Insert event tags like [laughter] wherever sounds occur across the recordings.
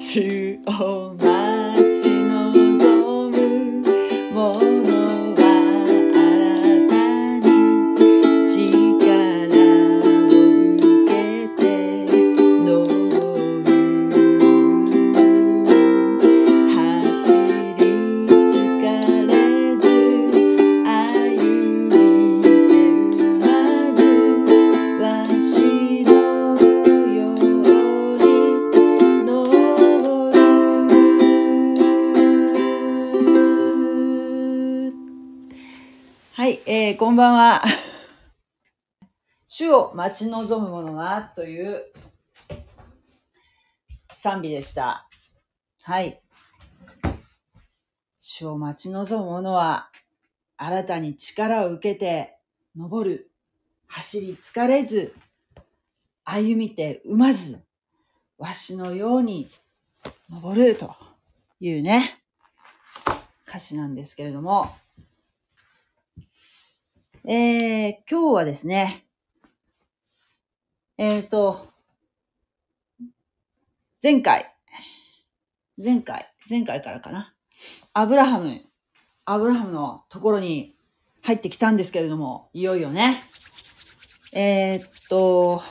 主を待主を待ち望む者は？という賛美でした。はい。主を待ち望む者は、新たに力を受けて、登る、走り疲れず、歩みてうまず、わしのように登るというね、歌詞なんですけれども、えー、今日はですね、えっ、と、前回、前回、前回からかな。アブラハム、アブラハムのところに入ってきたんですけれども、いよいよね。えーっと、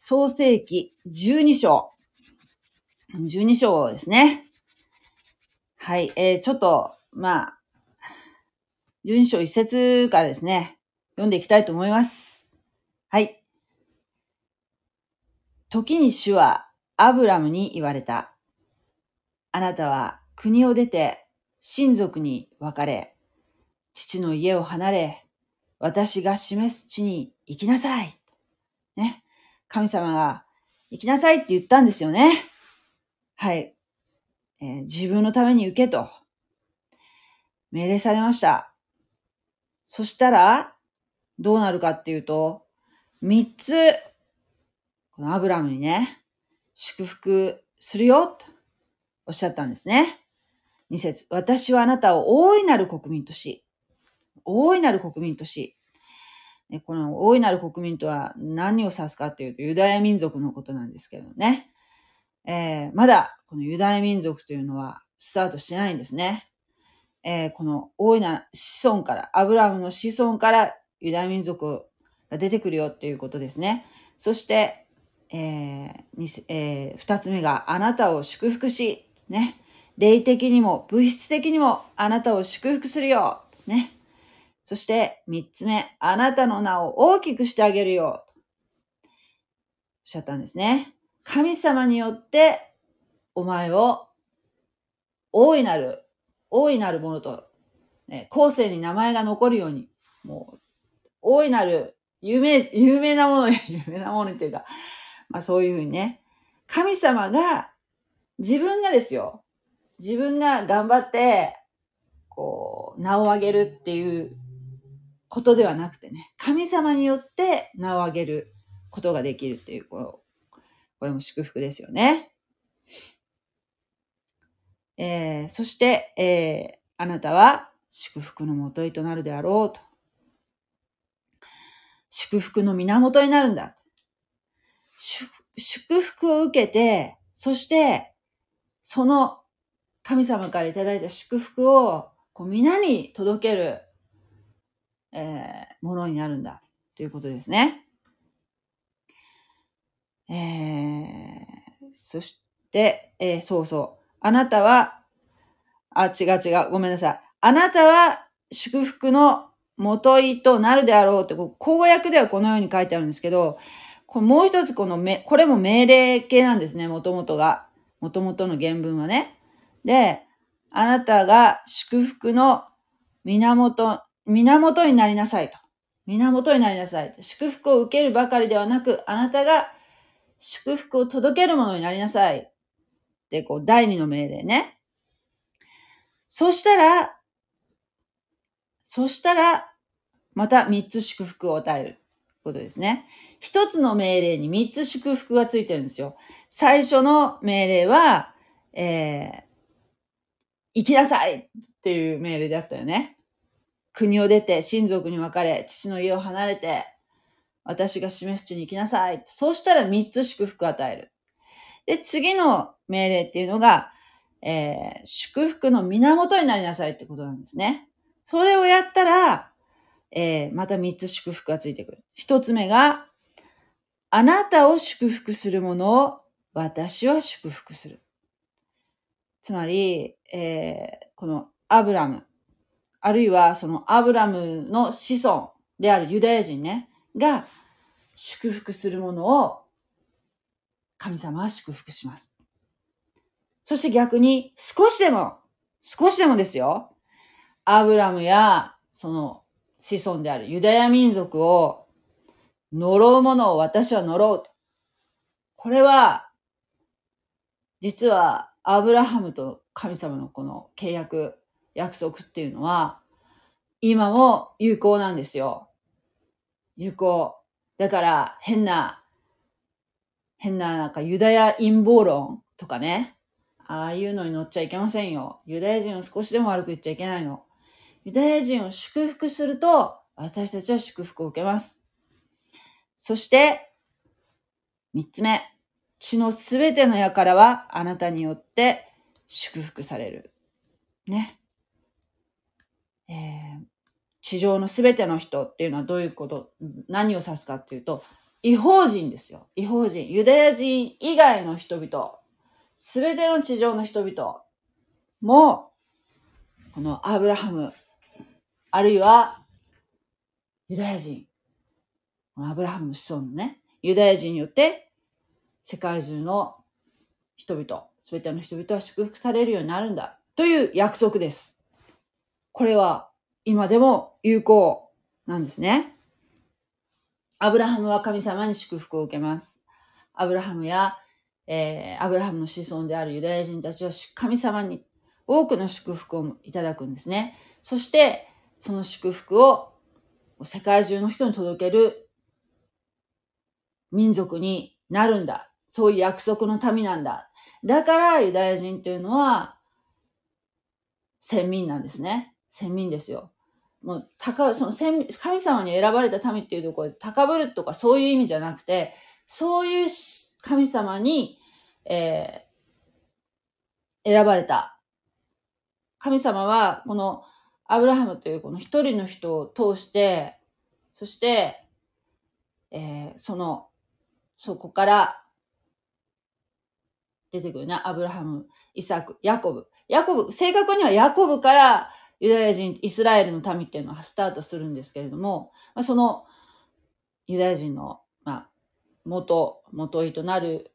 創世記12章。12章ですね。はい、えー、ちょっと、まあ、12章一節からですね、読んでいきたいと思います。はい。時に主はアブラムに言われた。あなたは国を出て親族に別れ、父の家を離れ、私が示す地に行きなさい。ね。神様が行きなさいって言ったんですよね。はい。えー自分のために受けと命令されました。そしたら、どうなるかっていうと、三つ、このアブラムにね、祝福するよ、とおっしゃったんですね。二節、私はあなたを大いなる国民とし、大いなる国民とし、ねこの大いなる国民とは何を指すかっていうと、ユダヤ民族のことなんですけどね。えーまだこのユダヤ民族というのはスタートしてないんですね。えーこの大いな子孫から、アブラムの子孫からユダヤ民族が出てくるよっていうことですね。そして、えーえー二つ目があなたを祝福し、ね。霊的にも物質的にもあなたを祝福するよ。ね。そして三つ目、あなたの名を大きくしてあげるよ。おっしゃったんですね。神様によってお前を大いなる、大いなるものと、ね、後世に名前が残るように、もう、大いなる、有名、有名なもの、[laughs] 有名なものっていうか、まあそういうふうにね、神様が、自分がですよ、自分が頑張って、こう、名を上げるっていうことではなくてね、神様によって名を上げることができるっていう、このこれも祝福ですよね。えーそして、えーあなたは祝福のもといとなるであろうと。祝福の源になるんだ。祝福を受けて、そして、その神様からいただいた祝福をこう皆に届ける、えーものになるんだということですね。えーそして、えーそうそう。あなたは、あ、違う違う。ごめんなさい。あなたは祝福のもといとなるであろうって、こう公約ではこのように書いてあるんですけど、これもう一つこのめ、これも命令形なんですね、もともとが。もともとの原文はね。で、あなたが祝福の源、源になりなさいと。源になりなさい。祝福を受けるばかりではなく、あなたが祝福を届けるものになりなさい。って、こう、第二の命令ね。そしたら、そしたら、また三つ祝福を与えることですね。一つの命令に三つ祝福がついてるんですよ。最初の命令は、えー、行きなさいっていう命令だったよね。国を出て親族に別れ、父の家を離れて、私が示す地に行きなさい。そうしたら三つ祝福を与える。で、次の命令っていうのが、えー、祝福の源になりなさいってことなんですね。それをやったら、えー、また三つ祝福がついてくる。一つ目が、あなたを祝福するものを私は祝福する。つまり、えー、このアブラム、あるいはそのアブラムの子孫であるユダヤ人ね、が祝福するものを神様は祝福します。そして逆に少しでも、少しでもですよ、アブラムやその子孫であるユダヤ民族を呪うものを私は呪うと。これは、実はアブラハムと神様のこの契約、約束っていうのは、今も有効なんですよ。有効。だから変な変ななんかユダヤ陰謀論とかね。ああいうのに乗っちゃいけませんよ。ユダヤ人を少しでも悪く言っちゃいけないの。ユダヤ人を祝福すると、私たちは祝福を受けます。そして、三つ目。血のすべての輩はあなたによって祝福される。ね。えー、地上のすべての人っていうのはどういうこと、何を指すかっていうと、違法人ですよ。違法人。ユダヤ人以外の人々、すべての地上の人々も、このアブラハム、あるいはユダヤ人、アブラハムの子孫のね、ユダヤ人によって世界中の人々、すべての人々は祝福されるようになるんだという約束です。これは今でも有効なんですね。アブラハムは神様に祝福を受けます。アブラハムや、えー、アブラハムの子孫であるユダヤ人たちは神様に多くの祝福をいただくんですね。そして、その祝福を世界中の人に届ける民族になるんだ。そういう約束の民なんだ。だからユダヤ人というのは先民なんですね。先民ですよ。もう、高、その先、神様に選ばれた民っていうところで、高ぶるとかそういう意味じゃなくて、そういう神様に、えー、選ばれた。神様は、この、アブラハムというこの一人の人を通して、そして、えー、その、そこから、出てくるね。アブラハム、イサク、ヤコブ。ヤコブ、正確にはヤコブからユダヤ人、イスラエルの民っていうのはスタートするんですけれども、まあ、そのユダヤ人の、まあ、元、元井となる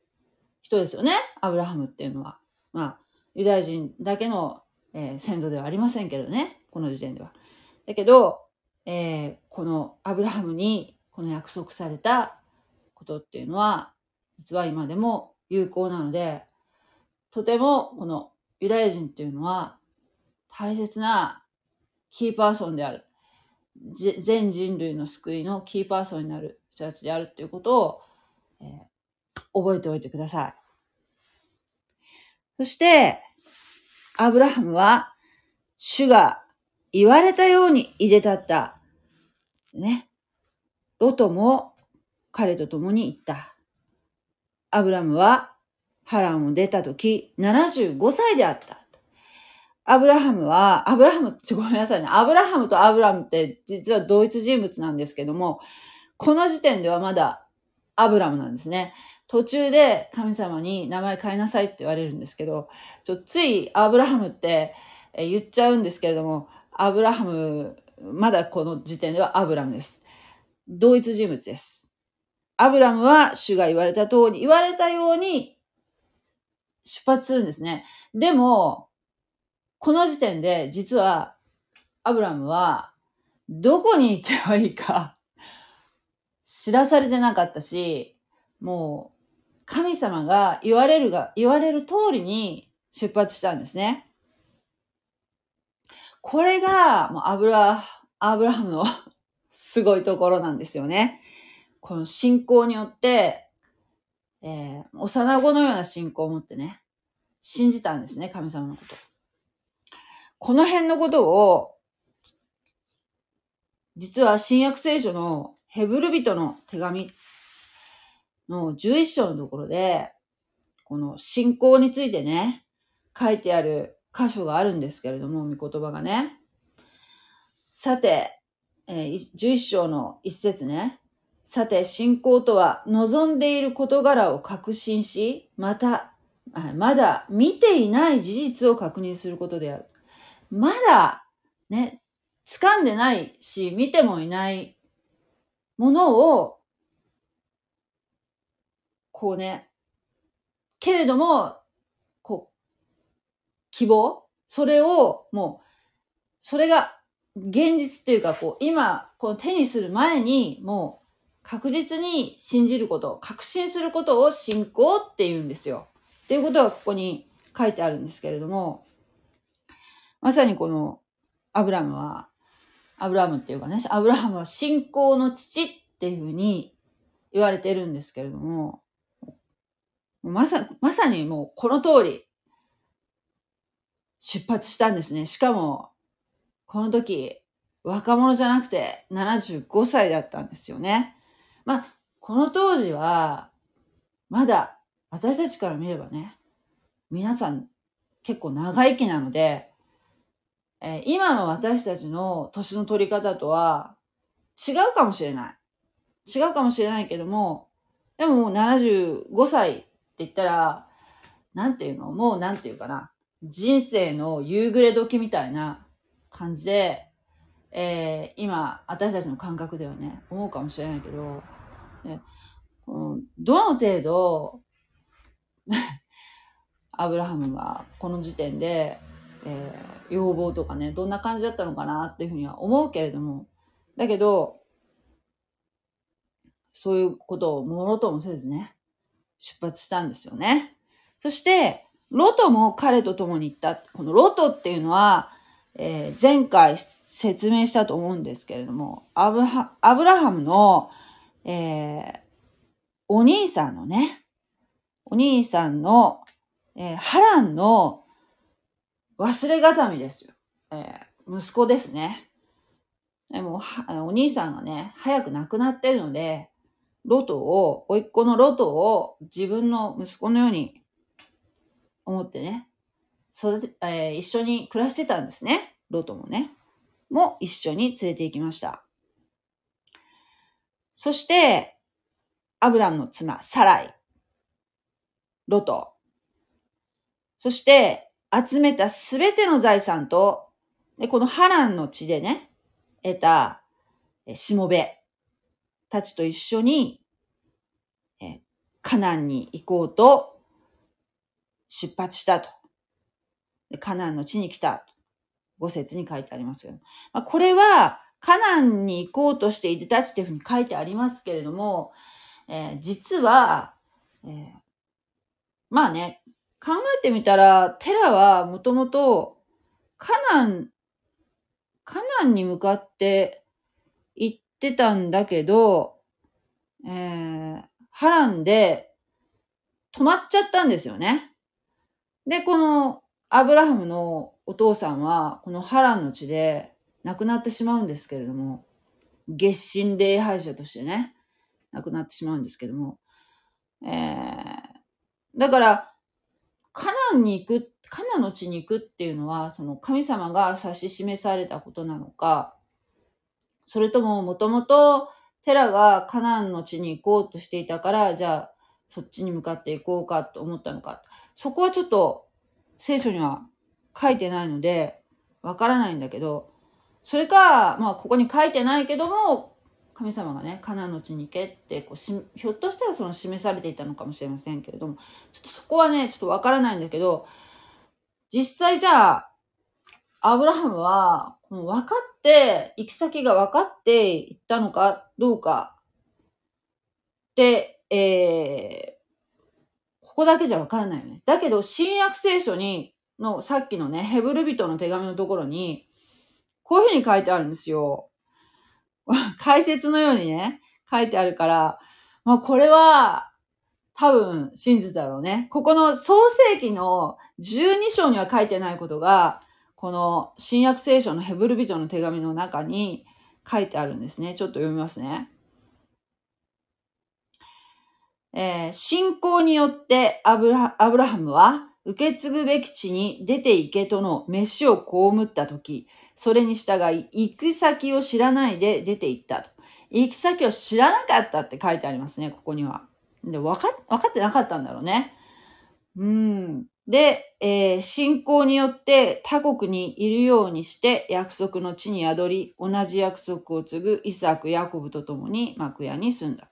人ですよね。アブラハムっていうのは。まあ、ユダヤ人だけの、えー、先祖ではありませんけどね。この時点では。だけど、えー、このアブラハムにこの約束されたことっていうのは、実は今でも有効なので、とてもこのユダヤ人っていうのは大切なキーパーソンである。全人類の救いのキーパーソンになる人たちであるっていうことを、えー、覚えておいてください。そして、アブラハムは、主が言われたようにいでたった。ね。ロトも彼と共に行った。アブラムはハランを出た時75歳であった。アブラハムは、アブラハム、ごめんなさいね。アブラハムとアブラムって実は同一人物なんですけども、この時点ではまだアブラムなんですね。途中で神様に名前変えなさいって言われるんですけど、ちょついアブラハムって言っちゃうんですけれども、アブラハム、まだこの時点ではアブラムです。同一人物です。アブラムは主が言われた通り、言われたように出発するんですね。でも、この時点で実はアブラムはどこに行けばいいか知らされてなかったし、もう神様が言われるが、言われる通りに出発したんですね。これが、もうアブラ、アブラハムの [laughs] すごいところなんですよね。この信仰によって、えー、幼子のような信仰を持ってね、信じたんですね、神様のこと。この辺のことを、実は新約聖書のヘブル人の手紙の11章のところで、この信仰についてね、書いてある箇所があるんですけれども、御言葉がね。さて、えー、11章の一節ね。さて、信仰とは、望んでいる事柄を確信し、また、まだ見ていない事実を確認することである。まだ、ね、掴んでないし、見てもいないものを、こうね、けれども、希望？それを、もう、それが現実っていうか、こう、今、この手にする前に、もう、確実に信じること、確信することを信仰って言うんですよ。っていうことがここに書いてあるんですけれども、まさにこの、アブラムは、アブラムっていうかね、アブラムは信仰の父っていうふうに言われてるんですけれども、まさ、まさにもうこの通り、出発したんですね。しかも、この時、若者じゃなくて75歳だったんですよね。まあ、この当時は、まだ私たちから見ればね、皆さん結構長生きなので、えー、今の私たちの年の取り方とは違うかもしれない。違うかもしれないけども、でももう75歳って言ったら、なんていうの？もうなんていうかな。人生の夕暮れ時みたいな感じで、えー、今、私たちの感覚ではね、思うかもしれないけど、ね、どの程度、[laughs] アブラハムがこの時点で、えー、要望とかね、どんな感じだったのかなっていうふうには思うけれども、だけど、そういうことをもろともせずね、出発したんですよね。そして、ロトも彼と共に行った。このロトっていうのは、えー、前回説明したと思うんですけれども、アブハアブラハムの、えー、お兄さんのね、お兄さんの、えー、ハランの忘れがたみですよ。えー、息子ですね。でもお兄さんがね、早く亡くなってるので、ロトを、甥っ子のロトを自分の息子のように思ってね、育て、えー、一緒に暮らしてたんですね。ロトもね。も一緒に連れて行きました。そして、アブラムの妻、サライ、ロト、そして、集めたすべての財産と、でこのハランの地でね、得た、しもべ、たちと一緒に、えカナンに行こうと出発したと。カナンの地に来た。五節に書いてありますけど。まあ、これは、カナンに行こうとしていたちっていうふうに書いてありますけれども、えー、実は、えー、まあね、考えてみたら、テラはもともと、カナン、カナンに向かって行ってたんだけど、えー、ハランで止まっちゃったんですよね。で、このアブラハムのお父さんは、このハランの地で亡くなってしまうんですけれども、月神礼拝者としてね、亡くなってしまうんですけども、えー、だから、カナンに行く、カナンの地に行くっていうのは、その神様が指し示されたことなのか、それとももともとテラがカナンの地に行こうとしていたから、じゃあそっちに向かって行こうかと思ったのか。そこはちょっと聖書には書いてないので、わからないんだけど、それか、まあここに書いてないけども、神様がね、カナの地に行けってこうし、ひょっとしたらその示されていたのかもしれませんけれども、ちょっとそこはね、ちょっとわからないんだけど、実際じゃあ、アブラハムは、分かって、行き先が分かって行ったのかどうかで、えー、こだけじゃ分からないよね。だけど、新約聖書に、の、さっきのね、ヘブル人の手紙のところに、こういうふうに書いてあるんですよ。[laughs] 解説のようにね、書いてあるから、まあこれは、多分真実だろうね。ここの創世記の12章には書いてないことが、この新約聖書のヘブル人の手紙の中に書いてあるんですね。ちょっと読みますね。えー信仰によってアブラハムは受け継ぐべき地に出て行けとの飯を被ったとき、それに従い、行く先を知らないで出て行ったと。行き先を知らなかったって書いてありますね、ここには。で、分か、分かってなかったんだろうね。うん。で、えー信仰によって他国にいるようにして約束の地に宿り、同じ約束を継ぐイサク、ヤコブと共に幕屋に住んだ。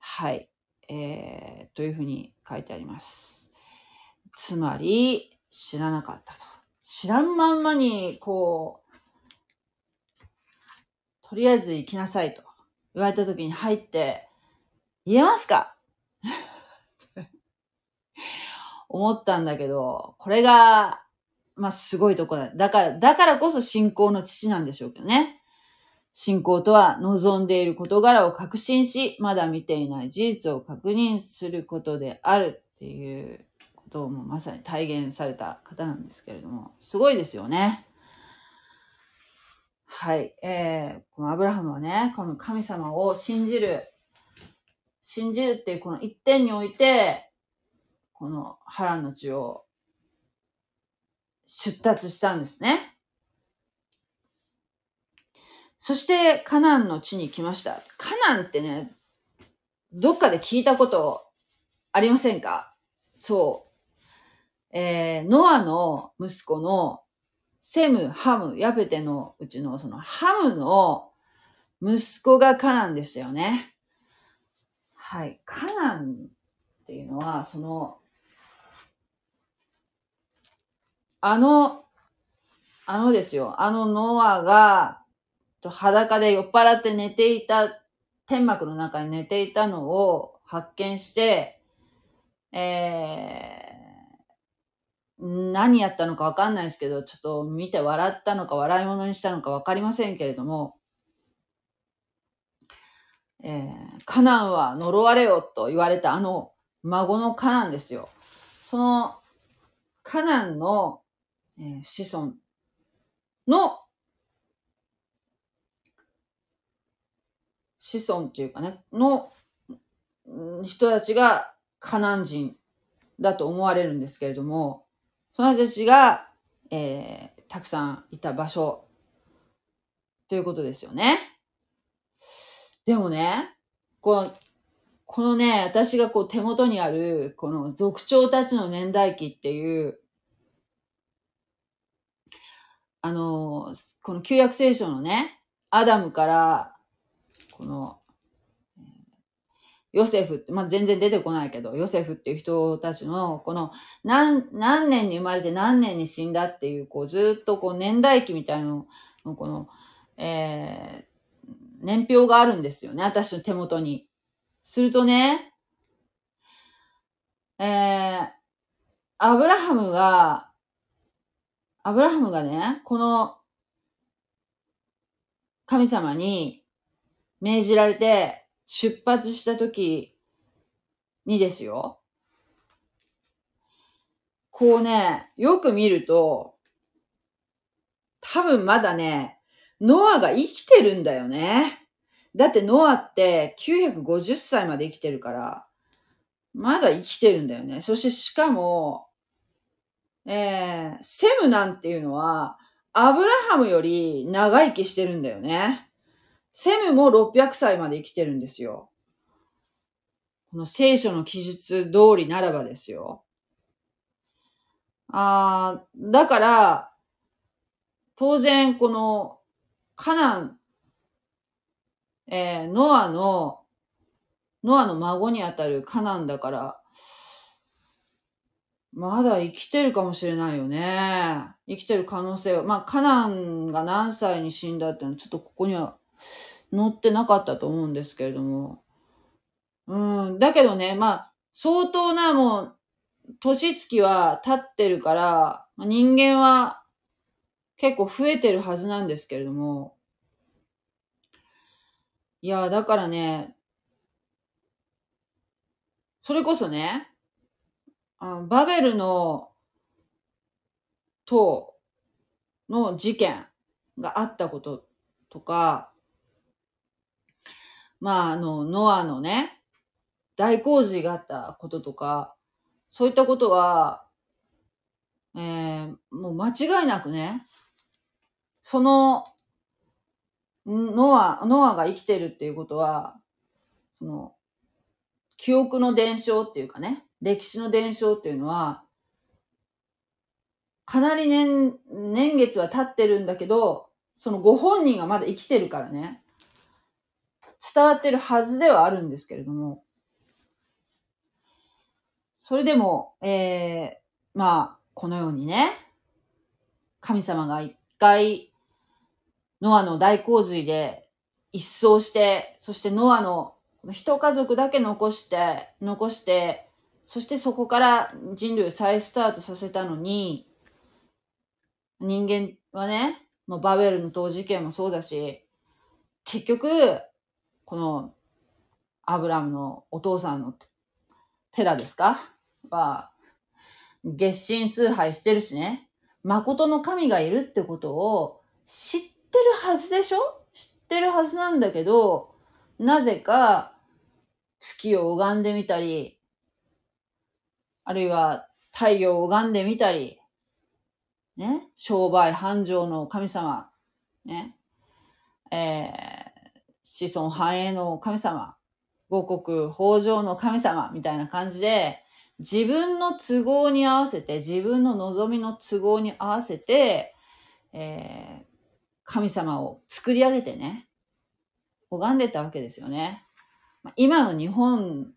はい。えー、というふうに書いてあります。つまり、知らなかったと。知らんまんまに、こう、とりあえず行きなさいと言われた時に入って、言えますか？思ったんだけど、これが、まあ、すごいとこだ。だから、だからこそ信仰の父なんでしょうけどね。信仰とは望んでいる事柄を確信し、まだ見ていない事実を確認することであるっていうことをもうまさに体現された方なんですけれども、すごいですよね。はい。えー、このアブラハムはね、この神様を信じる、信じるっていうこの一点において、この波乱の地を出立したんですね。そしてカナンの地に来ました。カナンってね、どっかで聞いたことありませんか？そう。えー、ノアの息子のセム、ハム、ヤペテのうちのそのハムの息子がカナンですよね。はい。カナンっていうのは、その、あの、あのですよ、あのノアが、と裸で酔っ払って寝ていた、天幕の中に寝ていたのを発見して、えー、何やったのかわかんないですけど、ちょっと見て笑ったのか笑い物にしたのかわかりませんけれども、えー、カナンは呪われよと言われたあの孫のカナンですよ。そのカナンの、えー子孫の子孫っていうかね、の人たちがカナン人だと思われるんですけれども、その人たちが、えーたくさんいた場所ということですよね。でもね、この、このね、私がこう手元にある、この族長たちの年代記っていう、あの、この旧約聖書のね、アダムから、この、ヨセフって、まあ、全然出てこないけど、ヨセフっていう人たちの、この、何、何年に生まれて何年に死んだっていう、こう、ずっとこう、年代記みたいなのの、この、えー年表があるんですよね、私の手元に。するとね、えー、アブラハムが、アブラハムがね、この神様に命じられて出発した時にですよ。こうね、よく見ると、多分まだね、ノアが生きてるんだよね。だってノアって950歳まで生きてるから、まだ生きてるんだよね。そしてしかも、えー、セムなんていうのは、アブラハムより長生きしてるんだよね。セムも600歳まで生きてるんですよ。この聖書の記述通りならばですよ。あーだから、当然このカナン、えーノアの、ノアの孫にあたるカナンだから、まだ生きてるかもしれないよね。生きてる可能性は。まあ、カナンが何歳に死んだってのはちょっとここには載ってなかったと思うんですけれども。うん。だけどね、まあ、相当なもう、年月は経ってるから、人間は結構増えてるはずなんですけれども。いや、だからね、それこそね、あバベルの塔の事件があったこととか、まあ、あの、ノアのね、大洪水があったこととか、そういったことは、えー、もう間違いなくね、その、ノア、ノアが生きてるっていうことは、その、記憶の伝承っていうかね、歴史の伝承っていうのは、かなり年、年月は経ってるんだけど、そのご本人がまだ生きてるからね、伝わってるはずではあるんですけれども、それでも、えー、まあ、このようにね、神様が一回、ノアの大洪水で一掃して、そしてノアの一家族だけ残して、残して、そしてそこから人類を再スタートさせたのに、人間はね、もうバベルの塔事件もそうだし、結局、このアブラムのお父さんの寺ですか？は、月神崇拝してるしね、誠の神がいるってことを知ってるはずでしょ？知ってるはずなんだけど、なぜか月を拝んでみたり、あるいは太陽を拝んでみたり、ね、商売繁盛の神様、ね、えー、子孫繁栄の神様、五穀豊穣の神様みたいな感じで、自分の都合に合わせて、自分の望みの都合に合わせて、えー、神様を作り上げてね、拝んでたわけですよね。今の日本、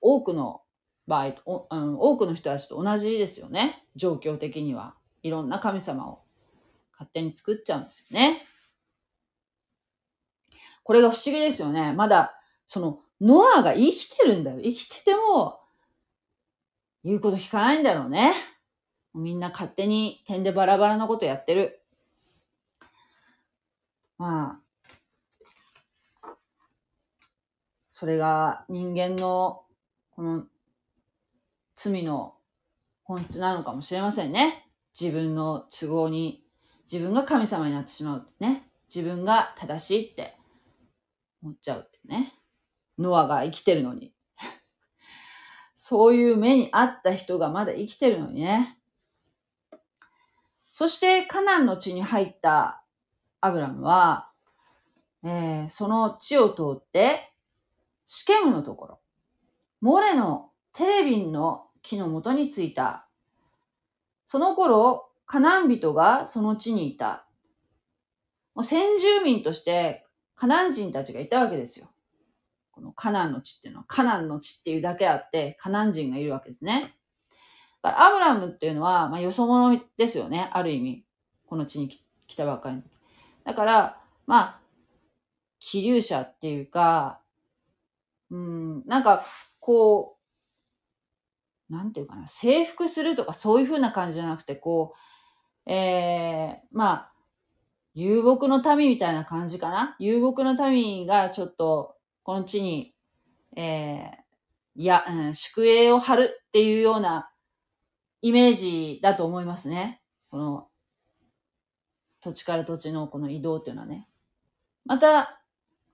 多くの場合、おあの多くの人たちと同じですよね。状況的には。いろんな神様を勝手に作っちゃうんですよね。これが不思議ですよね。まだ、その、ノアが生きてるんだよ。生きてても、言うこと聞かないんだろうね。みんな勝手に点でバラバラなことやってる。まあ、それが人間のこの罪の本質なのかもしれませんね。自分の都合に、自分が神様になってしまうね。自分が正しいって思っちゃうってね。ノアが生きてるのに。そういう目にあった人がまだ生きてるのにね。そしてカナンの地に入ったアブラムは、えー、その地を通って、シケムのところ、モレのテレビンの木の元に着いた。その頃、カナン人がその地にいた。もう先住民としてカナン人たちがいたわけですよ。このカナンの地っていうのは、カナンの地っていうだけあって、カナン人がいるわけですね。だからアブラムっていうのは、まあ、よそ者ですよね。ある意味。この地に来たばかりの。だから、まあ、気流者っていうか、うん、なんか、こう、なんていうかな、征服するとかそういう風な感じじゃなくて、こう、ええー、まあ、遊牧の民みたいな感じかな？遊牧の民がちょっとこの地に、えー、いや、うん、宿営を張るっていうようなイメージだと思いますね。この土地から土地のこの移動っていうのはね。また、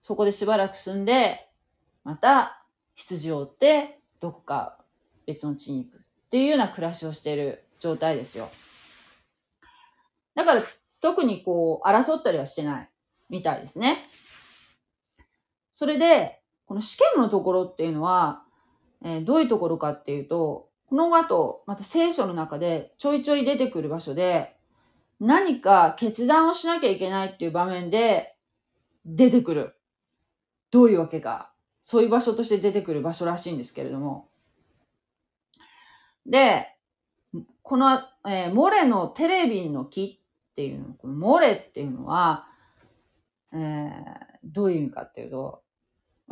そこでしばらく住んで、また羊を追って、どこか別の地に行くっていうような暮らしをしている状態ですよ。だから、特にこう、争ったりはしてないみたいですね。それで、この試験のところっていうのは、えー、どういうところかっていうと、この後、また聖書の中でちょいちょい出てくる場所で、何か決断をしなきゃいけないっていう場面で出てくる。どういうわけか。そういう場所として出てくる場所らしいんですけれども。で、この、えー、モレのテレビの木っていうの、このモレっていうのは、えー、どういう意味かっていうと、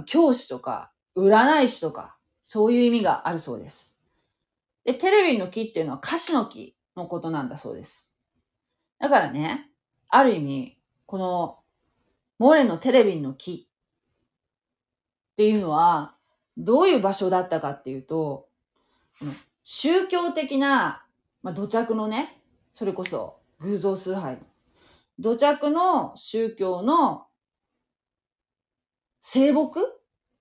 教師とか、占い師とか、そういう意味があるそうです。で、テレビの木っていうのは歌詞の木のことなんだそうです。だからね、ある意味、この、モレのテレビの木っていうのは、どういう場所だったかっていうと、宗教的な、まあ、土着のね、それこそ偶像崇拝、土着の宗教の聖木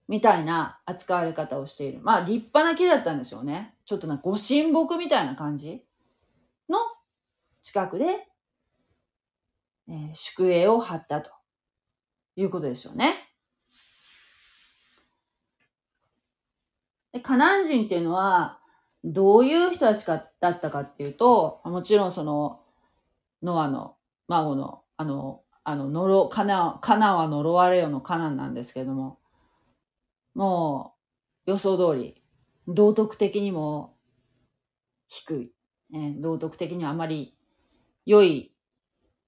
みたいな扱われ方をしている。まあ、立派な木だったんでしょうね。ちょっとな、ご神木みたいな感じの近くで、えー、宿営を張ったということでしょうね。でカナン人っていうのは、どういう人たちかだったかっていうと、もちろんその、ノアの孫の、あの、あの、呪、カナ、カナは呪われよのカナンなんですけども、もう、予想通り、道徳的にも低い。え道徳的にはあまり良い、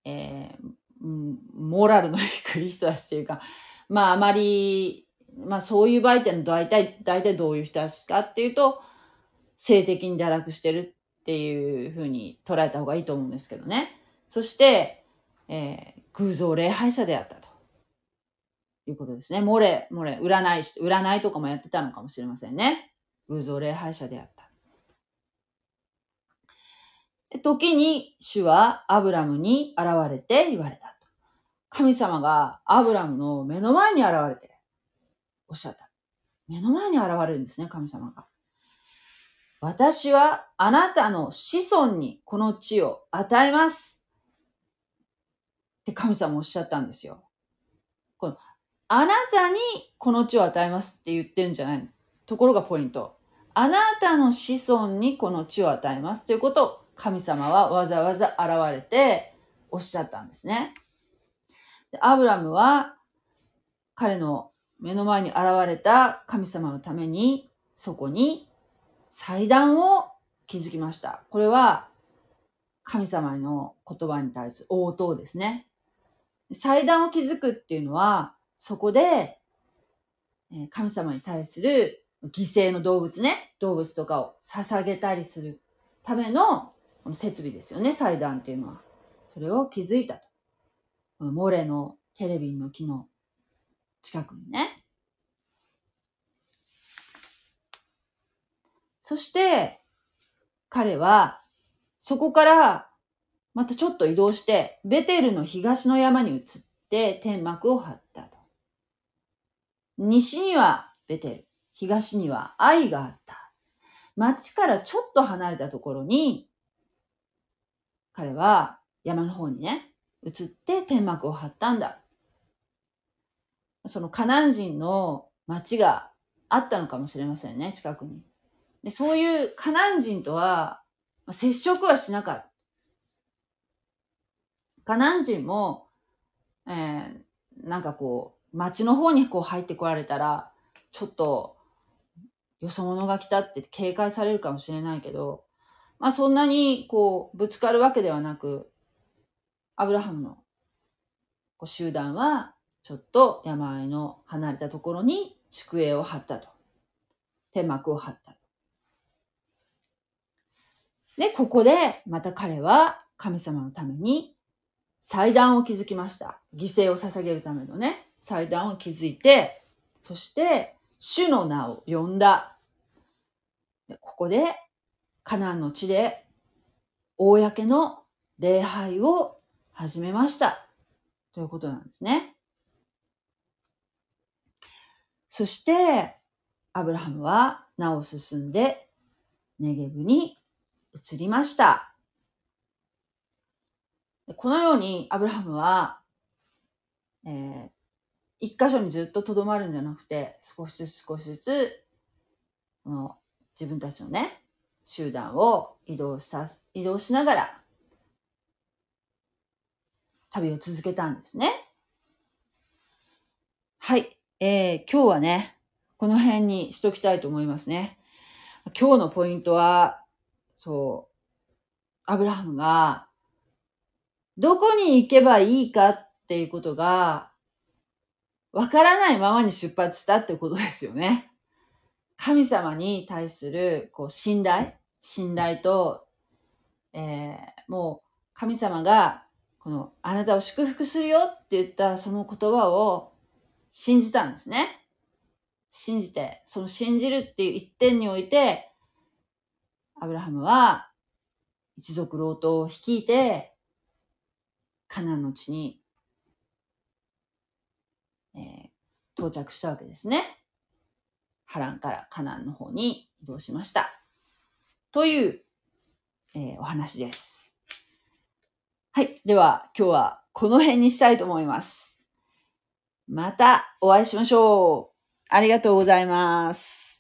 えー、モラルの低い人たちっていうか、まああまり、まあそういう場合って大体、大体どういう人たちかっていうと、性的に堕落してるっていうふうに捉えた方がいいと思うんですけどね。そして、えー、偶像礼拝者であったと。いうことですね。漏れ、漏れ、占いし、占いとかもやってたのかもしれませんね。偶像礼拝者であった。時に主はアブラムに現れて言われた。神様がアブラムの目の前に現れておっしゃった。目の前に現れるんですね、神様が。私はあなたの子孫にこの地を与えます。って神様おっしゃったんですよ。このあなたにこの地を与えますって言ってるんじゃない。ところがポイント。あなたの子孫にこの地を与えますということを神様はわざわざ現れておっしゃったんですね。でアブラムは彼の目の前に現れた神様のためにそこに祭壇を築きました。これは神様の言葉に対する応答ですね。祭壇を築くっていうのはそこで、神様に対する犠牲の動物ね、動物とかを捧げたりするための設備ですよね、祭壇っていうのは。それを築いたと。このモレのテレビの木の近くにね。そして、彼は、そこから、またちょっと移動して、ベテルの東の山に移って天幕を張ったと。西にはベテル、東には愛があった。町からちょっと離れたところに、彼は山の方にね、移って天幕を張ったんだ。そのカナン人の町があったのかもしれませんね、近くに。でそういうカナン人とは接触はしなかった。カナン人も、えー、なんかこう、街の方にこう入ってこられたら、ちょっと、よそ者が来たって警戒されるかもしれないけど、まあそんなにこう、ぶつかるわけではなく、アブラハムのこう集団は、ちょっと山あいの離れたところに宿営を張ったと。天幕を張った。で、ここでまた彼は神様のために祭壇を築きました。犠牲を捧げるためのね。祭壇を築いて、そして、主の名を呼んだ。ここで、カナンの地で、公の礼拝を始めました。ということなんですね。そして、アブラハムは名を進んで、ネゲブに移りました。このように、アブラハムは、えー、一箇所にずっと留まるんじゃなくて、少しずつ少しずつ、この自分たちのね、集団を移動さ、移動しながら、旅を続けたんですね。はい。えー、今日はね、この辺にしときたいと思いますね。今日のポイントは、そう、アブラハムが、どこに行けばいいかっていうことが、わからないままに出発したってことですよね。神様に対する、こう、信頼信頼と、えー、もう、神様が、この、あなたを祝福するよって言ったその言葉を信じたんですね。信じて、その信じるっていう一点において、アブラハムは一族老頭を率いて、カナンの地にえー、到着したわけですね。ハランからカナンの方に移動しました。という、えーお話です。はい。では、今日はこの辺にしたいと思います。またお会いしましょう。ありがとうございます。